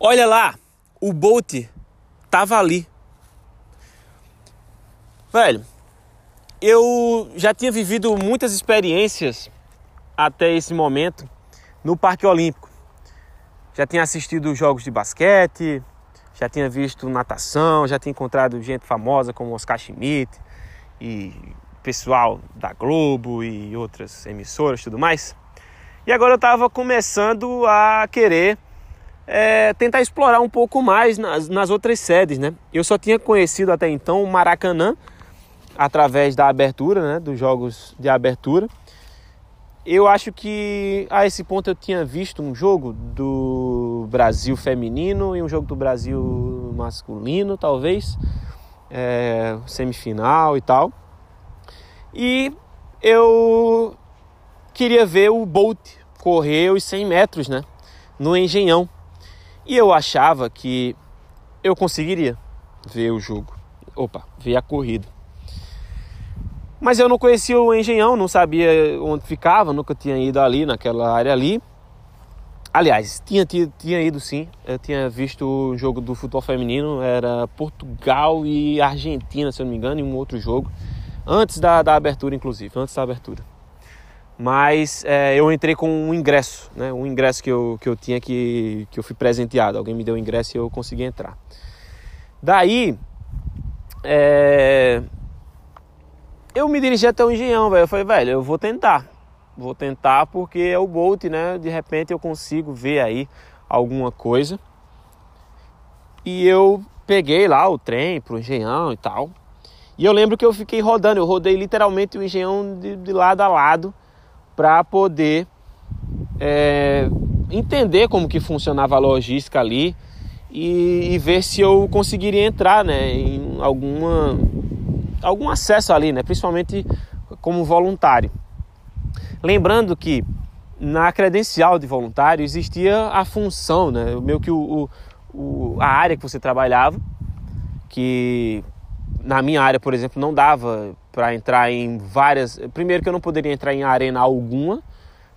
Olha lá, o Bolt tava ali. Velho, eu já tinha vivido muitas experiências até esse momento no Parque Olímpico. Já tinha assistido jogos de basquete, já tinha visto natação, já tinha encontrado gente famosa como Oscar Schmidt e pessoal da Globo e outras emissoras tudo mais. E agora eu estava começando a querer é, tentar explorar um pouco mais nas, nas outras sedes, né? Eu só tinha conhecido até então o Maracanã através da abertura, né, dos jogos de abertura. Eu acho que a esse ponto eu tinha visto um jogo do Brasil feminino e um jogo do Brasil masculino, talvez, é, semifinal e tal. E eu queria ver o Bolt correr os 100 metros, né, no Engenhão. E eu achava que eu conseguiria ver o jogo. Opa, ver a corrida. Mas eu não conhecia o Engenhão, não sabia onde ficava, nunca tinha ido ali, naquela área ali. Aliás, tinha, tinha, tinha ido sim, eu tinha visto o jogo do futebol feminino, era Portugal e Argentina, se eu não me engano, em um outro jogo. Antes da, da abertura, inclusive, antes da abertura. Mas é, eu entrei com um ingresso, né? Um ingresso que eu, que eu tinha que, que eu fui presenteado. Alguém me deu o ingresso e eu consegui entrar. Daí, é, eu me dirigi até o engenhão, velho. Eu falei, velho, eu vou tentar. Vou tentar porque é o Bolt, né? De repente eu consigo ver aí alguma coisa. E eu peguei lá o trem pro engenhão e tal. E eu lembro que eu fiquei rodando, eu rodei literalmente o engenhão de, de lado a lado para poder é, entender como que funcionava a logística ali e, e, ver se eu conseguiria entrar né, em alguma algum acesso ali, né? principalmente como voluntário. Lembrando que na credencial de voluntário existia a função, né? meio que o, o, a área que você trabalhava, que na minha área, por exemplo, não dava para entrar em várias. Primeiro que eu não poderia entrar em arena alguma,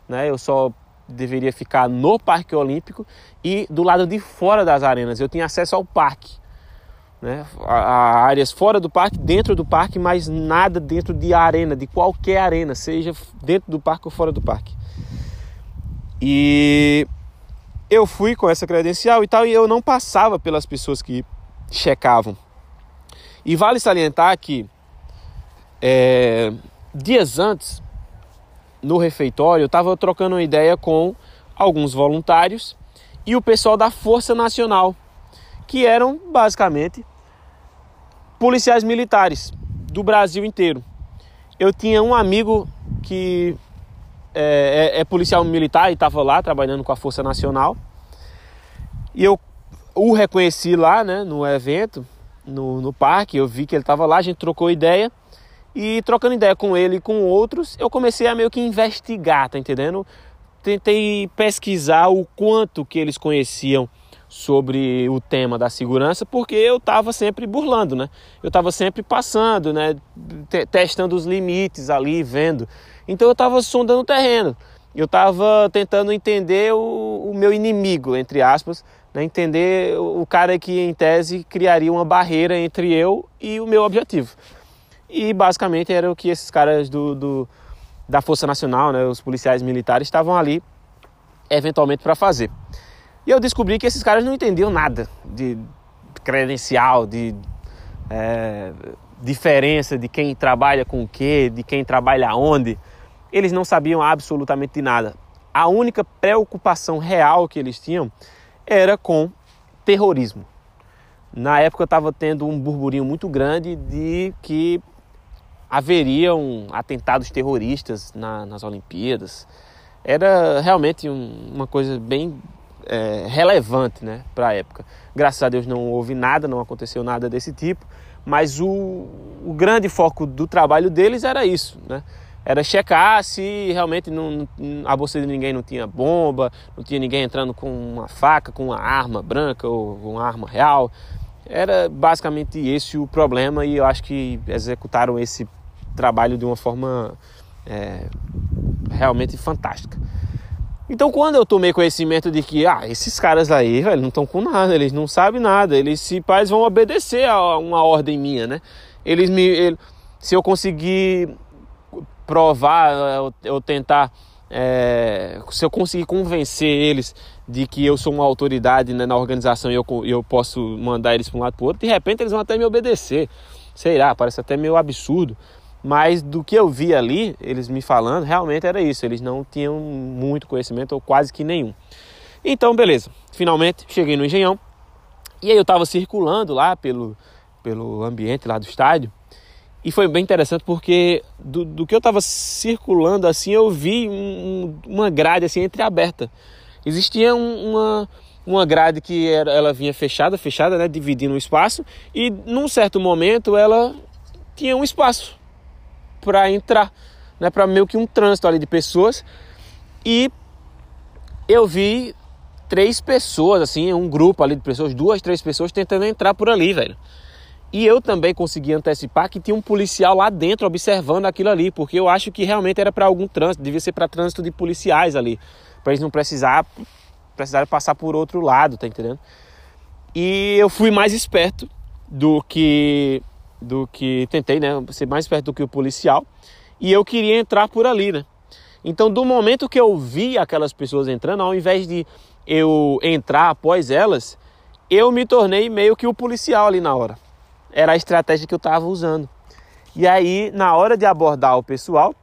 né? Eu só deveria ficar no Parque Olímpico e do lado de fora das arenas. Eu tinha acesso ao parque né? A, áreas fora do parque, dentro do parque, mas nada dentro de arena, de qualquer arena, seja dentro do parque ou fora do parque. E eu fui com essa credencial e tal, e eu não passava pelas pessoas que checavam. E vale salientar que é, dias antes, no refeitório, eu estava trocando uma ideia com alguns voluntários e o pessoal da Força Nacional, que eram basicamente policiais militares do Brasil inteiro. Eu tinha um amigo que é, é, é policial militar e estava lá trabalhando com a Força Nacional. E eu o reconheci lá né, no evento, no, no parque. Eu vi que ele estava lá, a gente trocou ideia. E trocando ideia com ele e com outros, eu comecei a meio que investigar, tá entendendo? Tentei pesquisar o quanto que eles conheciam sobre o tema da segurança, porque eu estava sempre burlando, né? Eu estava sempre passando, né? testando os limites ali, vendo. Então eu estava sondando o terreno. Eu estava tentando entender o, o, meu inimigo, entre aspas, né? entender o cara que, em tese, criaria uma barreira entre eu e o meu objetivo. E basicamente era o que esses caras do, do da Força Nacional, né? os policiais militares, estavam ali eventualmente para fazer. E eu descobri que esses caras não entendiam nada de credencial, de é, diferença de quem trabalha com o que, de quem trabalha onde. Eles não sabiam absolutamente nada. A única preocupação real que eles tinham era com terrorismo. Na época estava tendo um burburinho muito grande de que haveriam atentados terroristas na, nas Olimpíadas. Era realmente um, uma coisa bem é, relevante né, para a época. Graças a Deus não houve nada, não aconteceu nada desse tipo, mas o, o grande foco do trabalho deles era isso, né? Era checar se realmente não, a bolsa de ninguém não tinha bomba, não tinha ninguém entrando com uma faca, com uma arma branca ou uma arma real. Era basicamente esse o problema e eu acho que executaram esse trabalho de uma forma é, realmente fantástica. Então, quando eu tomei conhecimento de que, ah, esses caras aí, velho, não estão com nada, eles não sabem nada, eles se pais vão obedecer a uma ordem minha, né? Eles me. Ele, se eu conseguir provar, eu, eu tentar. É, se eu conseguir convencer eles de que eu sou uma autoridade né, na organização e eu, eu posso mandar eles para um lado para o outro, de repente eles vão até me obedecer. Sei lá, parece até meio absurdo. Mas do que eu vi ali, eles me falando, realmente era isso. Eles não tinham muito conhecimento, ou quase que nenhum. Então, beleza. Finalmente cheguei no Engenhão. E aí eu estava circulando lá pelo, pelo ambiente lá do estádio. E foi bem interessante porque do, do que eu estava circulando assim, eu vi um, uma grade assim entreaberta. Existia um, uma, uma grade que era, ela vinha fechada, fechada, né, dividindo o espaço. E num certo momento ela tinha um espaço para entrar, né, para meio que um trânsito ali de pessoas. E eu vi três pessoas, assim, um grupo ali de pessoas, duas, três pessoas tentando entrar por ali, velho. E eu também consegui antecipar que tinha um policial lá dentro observando aquilo ali, porque eu acho que realmente era para algum trânsito, devia ser para trânsito de policiais ali, para eles não precisar precisar passar por outro lado, tá entendendo? E eu fui mais esperto do que do que tentei, né, ser mais perto do que o policial, e eu queria entrar por ali, né? Então, do momento que eu vi aquelas pessoas entrando, ao invés de eu entrar após elas, eu me tornei meio que o policial ali na hora. Era a estratégia que eu estava usando. E aí, na hora de abordar o pessoal,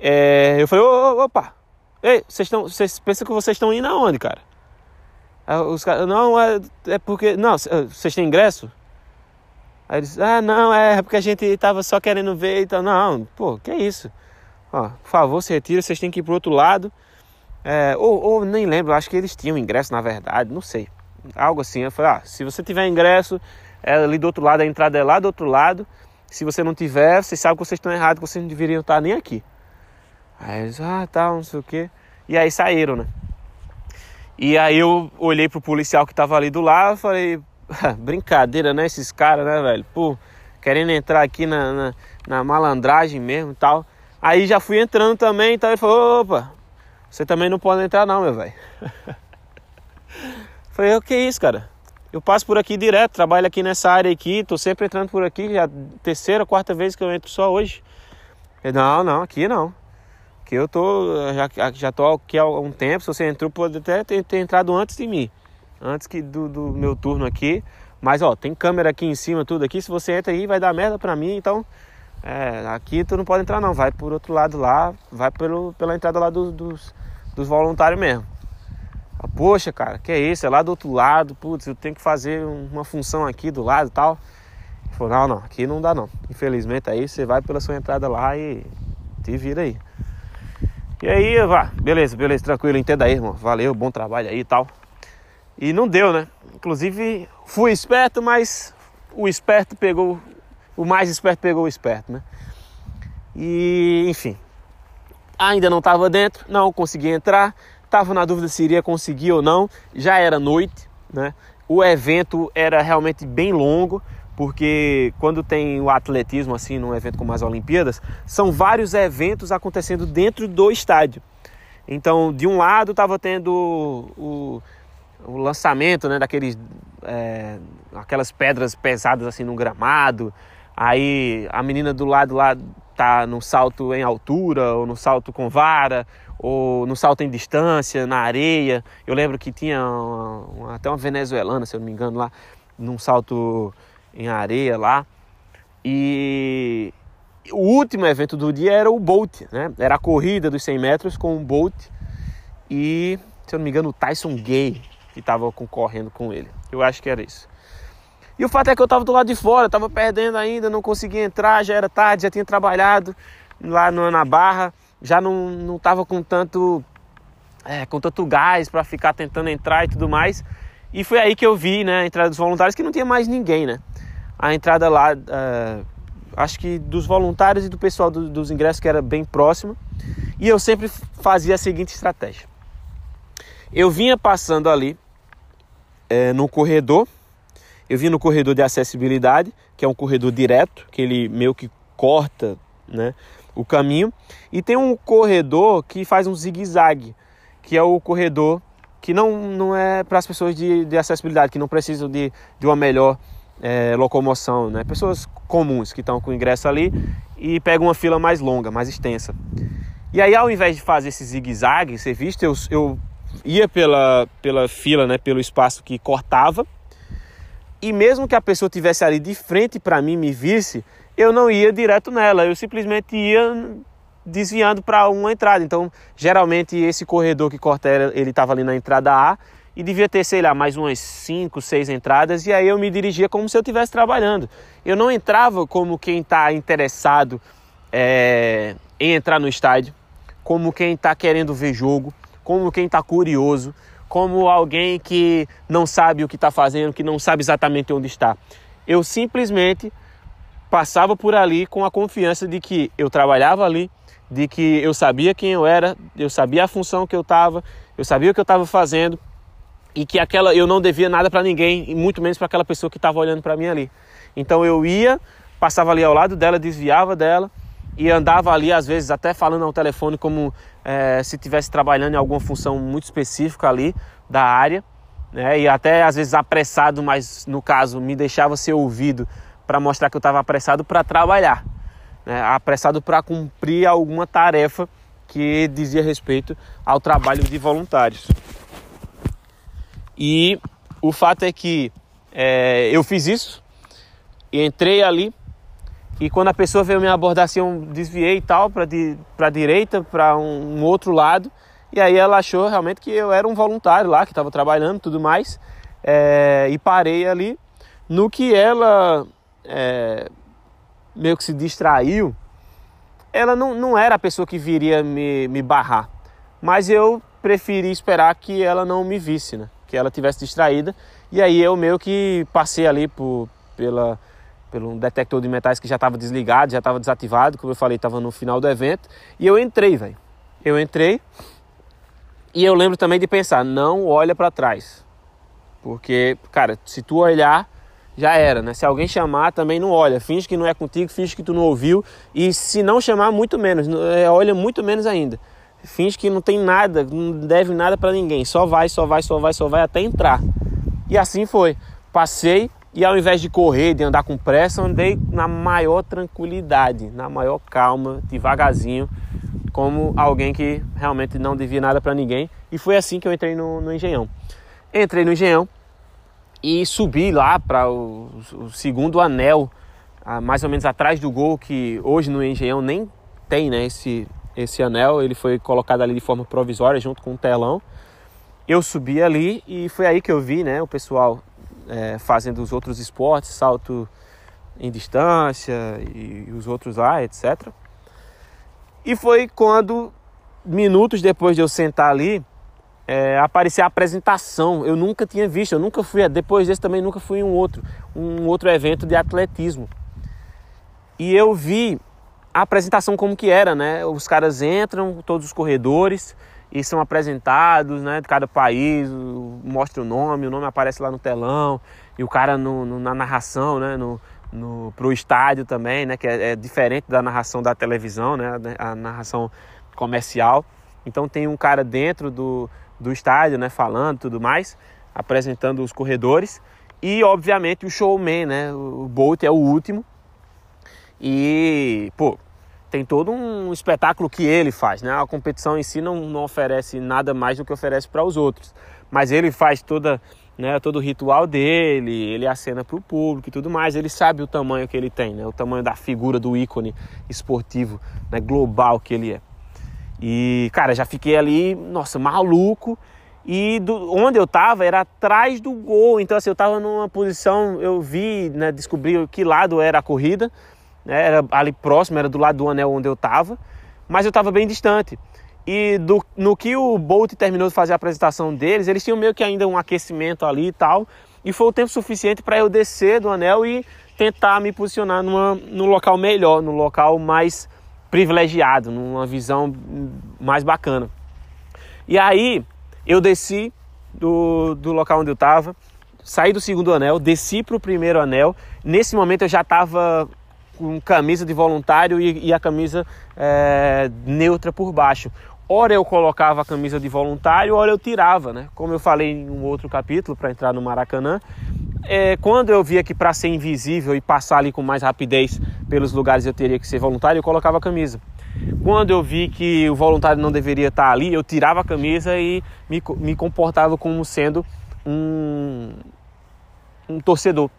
é, eu falei: opa, ei, vocês, estão, vocês pensam que vocês estão indo aonde, cara? Os caras, não, é, é porque. Não, vocês têm ingresso? Aí eles, ah, não, é porque a gente tava só querendo ver, então, não, pô, que isso? Ó, por favor, se retira, vocês têm que ir pro outro lado. É, ou, ou nem lembro, acho que eles tinham ingresso na verdade, não sei. Algo assim. Eu falei, ah, se você tiver ingresso, é ali do outro lado, a entrada é lá do outro lado. Se você não tiver, vocês sabem que vocês estão errados, que vocês não deveriam estar nem aqui. Aí eles, ah, tá, não sei o quê. E aí saíram, né? E aí eu olhei pro policial que tava ali do lado e falei, brincadeira, né? Esses caras, né, velho? Pô, querendo entrar aqui na, na, na malandragem mesmo e tal. Aí já fui entrando também, então ele falou, opa, você também não pode entrar não, meu velho. Falei, o que é isso, cara? Eu passo por aqui direto, trabalho aqui nessa área aqui, tô sempre entrando por aqui, já terceira, quarta vez que eu entro só hoje. Falei, não, não, aqui não. Aqui eu tô, já, já tô aqui há um tempo, se você entrou, pode até ter, ter entrado antes de mim antes que do, do meu turno aqui. Mas ó, tem câmera aqui em cima, tudo aqui. Se você entra aí, vai dar merda pra mim. Então, é, aqui tu não pode entrar não. Vai por outro lado lá, vai pelo, pela entrada lá do, dos, dos voluntários mesmo. Ah, Poxa, cara, que é isso? É lá do outro lado. Putz, eu tenho que fazer uma função aqui do lado e tal. Falou, não, não, aqui não dá não. Infelizmente aí você vai pela sua entrada lá e te vira aí. E aí, vá, beleza, beleza, tranquilo, entenda aí, irmão. Valeu, bom trabalho aí e tal. E não deu, né? Inclusive fui esperto, mas o esperto pegou, o mais esperto pegou o esperto, né? E enfim, ainda não estava dentro, não consegui entrar, estava na dúvida se iria conseguir ou não. Já era noite, né? O evento era realmente bem longo, porque quando tem o atletismo assim num evento como as Olimpíadas, são vários eventos acontecendo dentro do estádio. Então, de um lado estava tendo o, o lançamento né, daqueles é, aquelas pedras pesadas assim no gramado. Aí a menina do lado lá tá no salto em altura, ou no salto com vara, ou no salto em distância, na areia. Eu lembro que tinha uma, até uma venezuelana, se eu não me engano, lá, num salto em areia lá. E o último evento do dia era o Bolt, né? Era a corrida dos 100 metros com o Bolt e, se eu não me engano, o Tyson Gay, que estava concorrendo com ele. Eu acho que era isso. E o fato é que eu estava do lado de fora, estava perdendo ainda, não conseguia entrar, já era tarde, já tinha trabalhado lá no, na barra, já não estava com tanto é, com tanto gás para ficar tentando entrar e tudo mais. E foi aí que eu vi né, a entrada dos voluntários, que não tinha mais ninguém, né? A entrada lá, uh, acho que dos voluntários e do pessoal do, dos ingressos, que era bem próximo. E eu sempre fazia a seguinte estratégia. Eu vinha passando ali é, no corredor. Eu vim no corredor de acessibilidade, que é um corredor direto, que ele meio que corta né, o caminho. E tem um corredor que faz um zigue-zague. que é o corredor que não, não é para as pessoas de, de acessibilidade, que não precisam de, de uma melhor é, locomoção, né? Pessoas comuns que estão com ingresso ali e pegam uma fila mais longa, mais extensa. E aí, ao invés de fazer esse zigue-zague, ser visto, eu, eu ia pela, pela fila, né, pelo espaço que cortava. E mesmo que a pessoa tivesse ali de frente para mim me visse, eu não ia direto nela, eu simplesmente ia desviando para uma entrada. Então, geralmente esse corredor que corta ele estava ali na entrada A e devia ter, sei lá, mais umas 5, 6 entradas e aí eu me dirigia como se eu estivesse trabalhando. Eu não entrava como quem está interessado é, em entrar no estádio, como quem está querendo ver jogo, como quem está curioso, como alguém que não sabe o que está fazendo, que não sabe exatamente onde está. Eu simplesmente passava por ali com a confiança de que eu trabalhava ali, de que eu sabia quem eu era, eu sabia a função que eu estava, eu sabia o que eu estava fazendo e que aquela eu não devia nada para ninguém e muito menos para aquela pessoa que estava olhando para mim ali. Então eu ia, passava ali ao lado dela, desviava dela e andava ali às vezes até falando ao telefone como é, se estivesse trabalhando em alguma função muito específica ali da área, né? E até às vezes apressado, mas no caso me deixava ser ouvido para mostrar que eu estava apressado para trabalhar, né? apressado para cumprir alguma tarefa que dizia respeito ao trabalho de voluntários. E o fato é que é, eu fiz isso, entrei ali e quando a pessoa veio me abordar assim, eu desviei e tal para di, a direita, para um, um, outro lado. E aí ela achou realmente que eu era um voluntário lá, que estava trabalhando tudo mais. É, e parei ali. No que ela é, meio que se distraiu, ela não, não era a pessoa que viria me, me barrar. Mas eu preferi esperar que ela não me visse, né? Que ela tivesse distraída. E aí eu meio que passei ali por, pela pelo detector de metais que já estava desligado, já estava desativado, como eu falei, estava no final do evento. E eu entrei, velho. Eu entrei e eu lembro também de pensar, não olha para trás. Porque, cara, se tu olhar, já era, né? Se alguém chamar, também não olha. Finge que não é contigo, finge que tu não ouviu. E se não chamar, muito menos. É, olha muito menos ainda. Finge que não tem nada, não deve nada para ninguém. Só vai, só vai, só vai, só vai até entrar. E assim foi. Passei, e ao invés de correr, de andar com pressa, andei na maior tranquilidade, na maior calma, devagarzinho, como alguém que realmente não devia nada para ninguém. E foi assim que eu entrei no, no Engenhão. Entrei no Engenhão e subi lá para o, o, segundo anel, mais ou menos atrás do gol, que hoje no Engenhão nem tem né, esse, esse anel, ele foi colocado ali de forma provisória junto com um telão. Eu subi ali e foi aí que eu vi né, o pessoal é, fazendo os outros esportes, salto em distância e os outros lá, etc. E foi quando, minutos depois de eu sentar ali, é, apareceu a apresentação. Eu nunca tinha visto, eu nunca fui, depois desse também nunca fui em um outro, um outro evento de atletismo. E eu vi a apresentação como que era, né? Os caras entram, todos os corredores, e são apresentados, né, de cada país, mostra o nome, o nome aparece lá no telão, e o cara no, no, na narração, né, no, no, pro estádio também, né, que é, é, diferente da narração da televisão, né, a narração comercial. Então tem um cara dentro do, do estádio, né, falando tudo mais, apresentando os corredores, e obviamente o showman, né, o Bolt é o último, e, pô, tem todo um espetáculo que ele faz, né? A competição em si não, não oferece nada mais do que oferece para os outros, mas ele faz toda, né, todo o ritual dele, ele acena para o público e tudo mais. Ele sabe o tamanho que ele tem, né? O tamanho da figura do ícone esportivo, né, global que ele é. E cara, já fiquei ali, nossa, maluco. E do, onde eu tava era atrás do gol, então assim, eu tava numa posição, eu vi, né, descobri que lado era a corrida né? era ali próximo, era do lado do anel onde eu estava, mas eu estava bem distante. E do, no que o Bolt terminou de fazer a apresentação deles, eles tinham meio que ainda um aquecimento ali e tal, e foi o tempo suficiente para eu descer do anel e tentar me posicionar numa, num local melhor, num local mais privilegiado, numa visão mais bacana. E aí eu desci do, do local onde eu estava, saí do segundo anel, desci para o primeiro anel. Nesse momento eu já estava com camisa de voluntário e, e a camisa é, neutra por baixo. Ora eu colocava a camisa de voluntário, ora eu tirava, né? Como eu falei em um outro capítulo para entrar no Maracanã, é, quando eu via que para ser invisível e passar ali com mais rapidez pelos lugares eu teria que ser voluntário, eu colocava a camisa. Quando eu vi que o voluntário não deveria estar ali, eu tirava a camisa e me, me comportava como sendo um, um torcedor.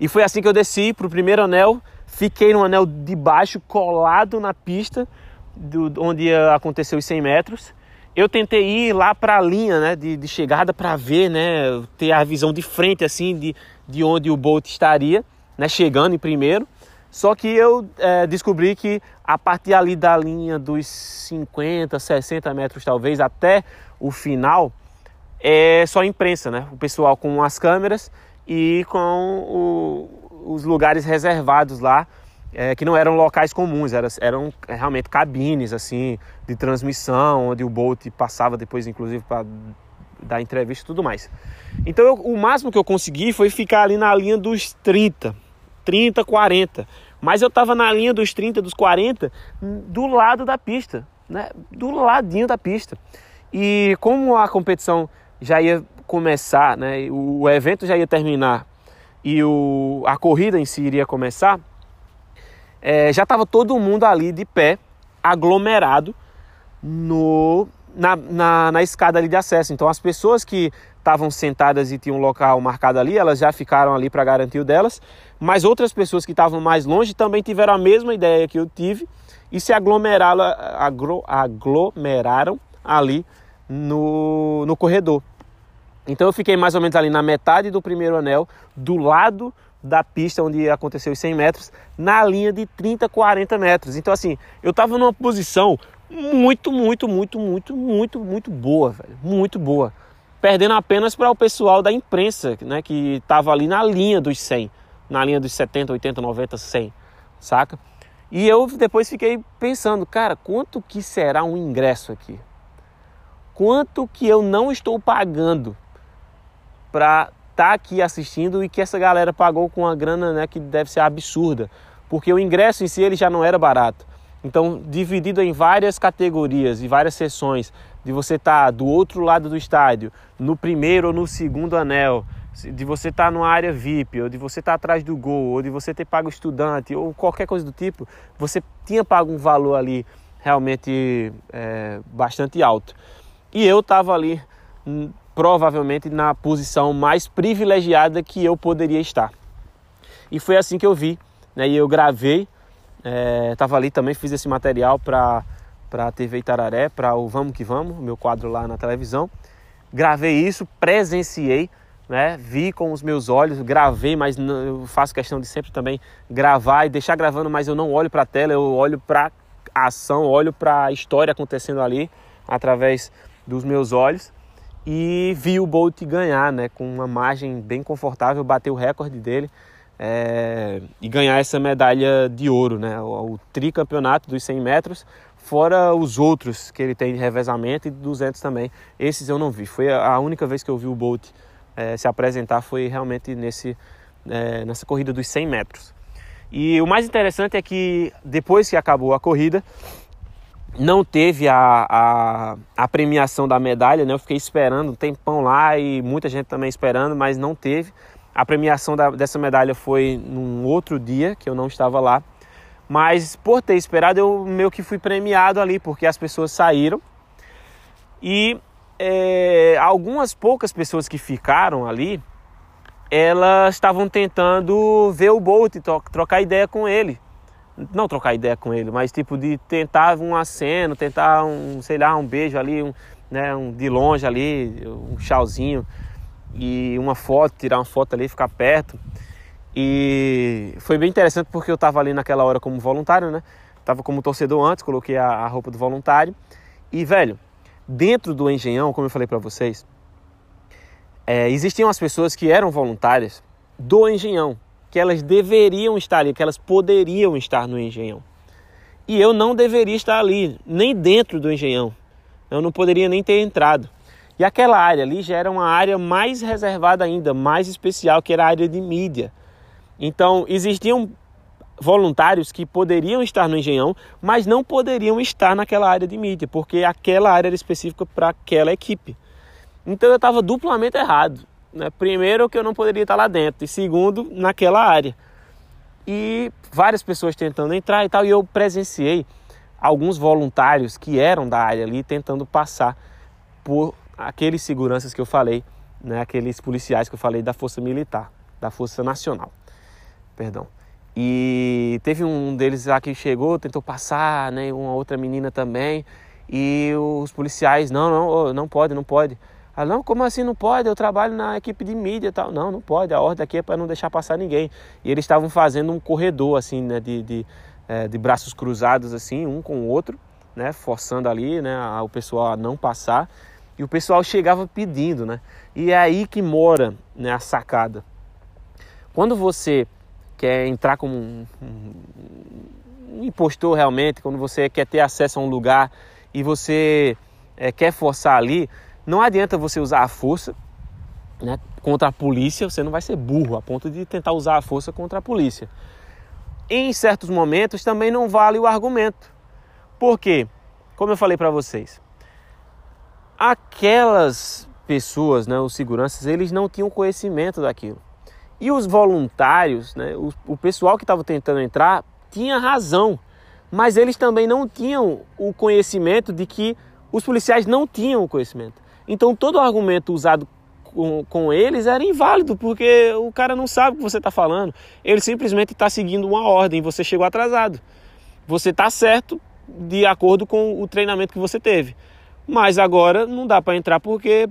E foi assim que eu desci para o primeiro anel, fiquei no anel de baixo, colado na pista, do, onde aconteceu os 100 metros. Eu tentei ir lá para a linha né, de, de chegada para ver, né, ter a visão de frente assim de, de onde o Bolt estaria, né, chegando em primeiro. Só que eu é, descobri que a partir ali da linha dos 50, 60 metros talvez até o final é só imprensa, né? O pessoal com as câmeras e com o, os lugares reservados lá é, que não eram locais comuns, eram, eram realmente cabines assim de transmissão, onde o Bolt passava depois, inclusive, para dar entrevista e tudo mais. Então eu, o máximo que eu consegui foi ficar ali na linha dos 30, 30, 40. Mas eu estava na linha dos 30, dos 40, do lado da pista, né? Do ladinho da pista. E como a competição já ia começar, né? O evento já ia terminar e o, a corrida em si iria começar, é, já estava todo mundo ali de pé, aglomerado no, na, na, na, escada ali de acesso. Então as pessoas que estavam sentadas e tinham um local marcado ali, elas já ficaram ali para garantir o delas. Mas outras pessoas que estavam mais longe também tiveram a mesma ideia que eu tive e se aglomeraram, aglo, aglomeraram ali no, no corredor. Então eu fiquei mais ou menos ali na metade do primeiro anel, do lado da pista onde aconteceu os 100 metros, na linha de 30, 40 metros. Então, assim, eu estava numa posição muito, muito, muito, muito, muito, muito boa, velho. Muito boa. Perdendo apenas para o pessoal da imprensa, né, que estava ali na linha dos 100, na linha dos 70, 80, 90, 100, saca? E eu depois fiquei pensando, cara, quanto que será um ingresso aqui? Quanto que eu não estou pagando para tá aqui assistindo e que essa galera pagou com uma grana né, que deve ser absurda, porque o ingresso em si ele já não era barato. Então, dividido em várias categorias e várias sessões, de você estar tá do outro lado do estádio, no primeiro ou no segundo anel, de você estar tá numa área VIP, ou de você estar tá atrás do gol, ou de você ter pago estudante, ou qualquer coisa do tipo, você tinha pago um valor ali realmente é, bastante alto. E eu estava ali hum, provavelmente na posição mais privilegiada que eu poderia estar. E foi assim que eu vi, né? E eu gravei, estava é, ali também, fiz esse material para para a TV Itararé, para o Vamos Que Vamos, meu quadro lá na televisão. Gravei isso, presenciei, né? Vi com os meus olhos, gravei, mas eu faço questão de sempre também gravar e deixar gravando, mas eu não olho para a tela, eu olho para a ação, olho para a história acontecendo ali através dos meus olhos e vi o Bolt ganhar, né, com uma margem bem confortável, bater o recorde dele é, e ganhar essa medalha de ouro, né, o, o, tricampeonato dos 100 metros, fora os outros que ele tem de revezamento e de 200 também. Esses eu não vi, foi a única vez que eu vi o Bolt é, se apresentar foi realmente nesse, é, nessa corrida dos 100 metros. E o mais interessante é que depois que acabou a corrida, não teve a, a, a, premiação da medalha, né? Eu fiquei esperando um tempão lá e muita gente também esperando, mas não teve. A premiação da, dessa medalha foi num outro dia que eu não estava lá. Mas por ter esperado, eu meio que fui premiado ali, porque as pessoas saíram. E é, algumas poucas pessoas que ficaram ali, elas estavam tentando ver o Bolt, trocar ideia com ele não trocar ideia com ele, mas tipo de tentar um aceno, tentar um, sei lá, um beijo ali, um, né, um de longe ali, um tchauzinho e uma foto, tirar uma foto ali, ficar perto. E foi bem interessante porque eu estava ali naquela hora como voluntário, né? Tava como torcedor antes, coloquei a, a roupa do voluntário. E velho, dentro do engenhão, como eu falei para vocês, é, existiam as pessoas que eram voluntárias do engenhão que elas deveriam estar ali, que elas poderiam estar no engenhão. E eu não deveria estar ali, nem dentro do engenhão. Eu não poderia nem ter entrado. E aquela área ali já era uma área mais reservada ainda, mais especial, que era a área de mídia. Então existiam voluntários que poderiam estar no Engenhão, mas não poderiam estar naquela área de mídia, porque aquela área era específica para aquela equipe. Então eu estava duplamente errado. Né? Primeiro, que eu não poderia estar lá dentro, e segundo, naquela área. E várias pessoas tentando entrar e tal, e eu presenciei alguns voluntários que eram da área ali tentando passar por aqueles seguranças que eu falei, né? aqueles policiais que eu falei da Força Militar, da Força Nacional. Perdão. E teve um deles lá que chegou, tentou passar, né? Uma outra menina também. E os policiais, não, não, não pode, não pode. Ah, não, como assim não pode? Eu trabalho na equipe de mídia e tal. Não, não pode. A ordem aqui é para não deixar passar ninguém. E eles estavam fazendo um corredor, assim, né? De, de, é, de braços cruzados, assim, um com o outro, né? Forçando ali, né? O pessoal a não passar. E o pessoal chegava pedindo, né? E é aí que mora né, a sacada. Quando você quer entrar como um, um, impostor realmente, quando você quer ter acesso a um lugar e você é, quer forçar ali, não adianta você usar a força né, contra a polícia, você não vai ser burro a ponto de tentar usar a força contra a polícia. Em certos momentos também não vale o argumento. Por quê? Como eu falei para vocês, aquelas pessoas, né, os seguranças, eles não tinham conhecimento daquilo. E os voluntários, né, o, o pessoal que estava tentando entrar, tinha razão, mas eles também não tinham o conhecimento de que os policiais não tinham o conhecimento. Então todo argumento usado com, com eles era inválido, porque o cara não sabe o que você está falando. Ele simplesmente está seguindo uma ordem, você chegou atrasado. Você está certo de acordo com o treinamento que você teve. Mas agora não dá para entrar porque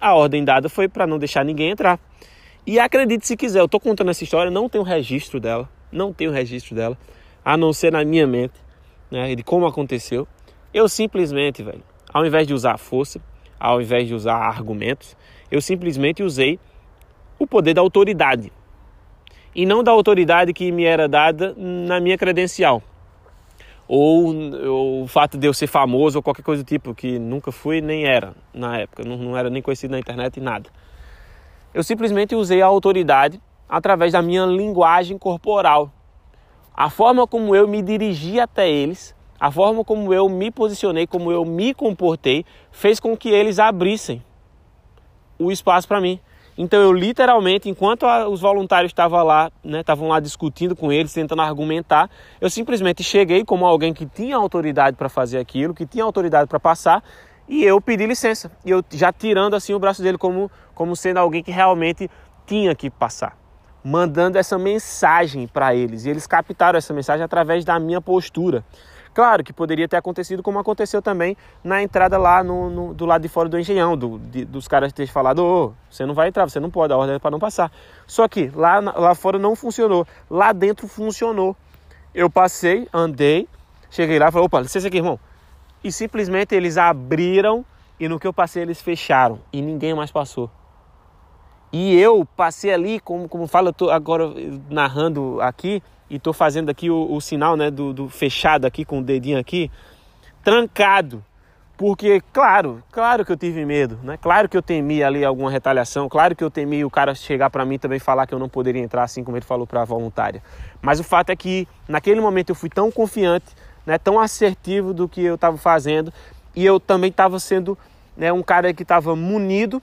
a ordem dada foi para não deixar ninguém entrar. E acredite se quiser, eu estou contando essa história, não tenho registro dela, não tenho registro dela, a não ser na minha mente, né, de como aconteceu. Eu simplesmente, velho, ao invés de usar força, ao invés de usar argumentos, eu simplesmente usei o poder da autoridade. E não da autoridade que me era dada na minha credencial. Ou, ou o fato de eu ser famoso ou qualquer coisa do tipo, que nunca fui nem era na época, não, não era nem conhecido na internet e nada. Eu simplesmente usei a autoridade através da minha linguagem corporal. A forma como eu me dirigi até eles, a forma como eu me posicionei, como eu me comportei, fez com que eles abrissem o espaço para mim. Então eu literalmente, enquanto os voluntários estavam lá, né, estavam lá discutindo com eles, tentando argumentar, eu simplesmente cheguei como alguém que tinha autoridade para fazer aquilo, que tinha autoridade para passar, e eu pedi licença. E eu já tirando assim o braço dele como, como sendo alguém que realmente tinha que passar. Mandando essa mensagem para eles. E eles captaram essa mensagem através da minha postura. Claro que poderia ter acontecido como aconteceu também na entrada lá no, no do lado de fora do engenhão, do, de, dos caras terem falado, oh, você não vai entrar, você não pode, a ordem é para não passar. Só que lá, lá fora não funcionou, lá dentro funcionou. Eu passei, andei, cheguei lá e falei, opa, licença aqui, irmão, e simplesmente eles abriram e no que eu passei eles fecharam e ninguém mais passou. E eu passei ali, como, como fala, eu tô agora narrando aqui e tô fazendo aqui o, o sinal né, do, do, fechado aqui com o dedinho aqui, trancado. Porque, claro, claro que eu tive medo, né? Claro que eu temi ali alguma retaliação, claro que eu temi o cara chegar para mim também falar que eu não poderia entrar, assim como ele falou para a voluntária. Mas o fato é que naquele momento eu fui tão confiante né, tão assertivo do que eu estava fazendo e eu também estava sendo né, um cara que estava munido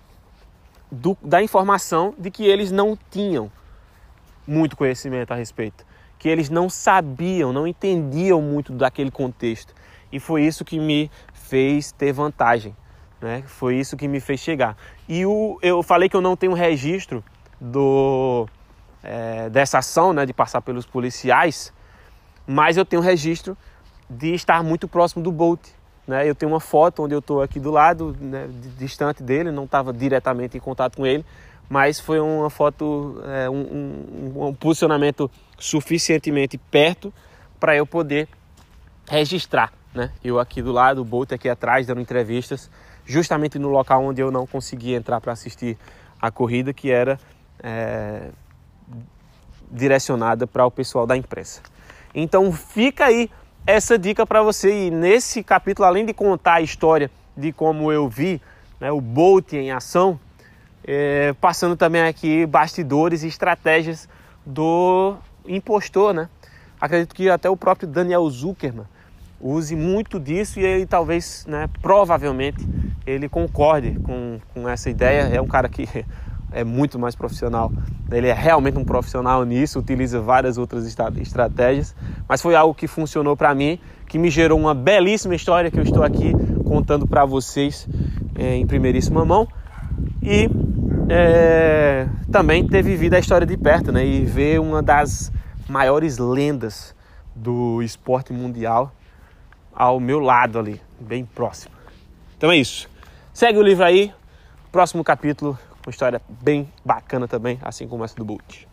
do, da informação de que eles não tinham muito conhecimento a respeito, que eles não sabiam, não entendiam muito daquele contexto. E foi isso que me fez ter vantagem, né? Foi isso que me fez chegar. E o, eu falei que eu não tenho registro do, é, dessa ação, né, de passar pelos policiais, mas eu tenho registro de estar muito próximo do Bolt. Né? Eu tenho uma foto onde eu estou aqui do lado, né, distante dele, não estava diretamente em contato com ele, mas foi uma foto, é, um, um, um, posicionamento suficientemente perto para eu poder registrar. Né? Eu aqui do lado, o Bolt aqui atrás, dando entrevistas, justamente no local onde eu não conseguia entrar para assistir a corrida, que era é, direcionada para o pessoal da imprensa. Então fica aí essa dica para você. E nesse capítulo, além de contar a história de como eu vi né, o Bolt em ação, é, passando também aqui bastidores e estratégias do impostor, né? acredito que até o próprio Daniel Zuckerman use muito disso e ele talvez, né, provavelmente, ele concorde com, com essa ideia. É um cara que é muito mais profissional. Ele é realmente um profissional nisso, utiliza várias outras estratégias, mas foi algo que funcionou para mim, que me gerou uma belíssima história que eu estou aqui contando para vocês é, em primeiríssima mão. E é, também ter vivido a história de perto, né? E ver uma das maiores lendas do esporte mundial ao meu lado ali, bem próximo. Então é isso. Segue o livro aí, próximo capítulo, uma história bem bacana também, assim como essa do Bolt.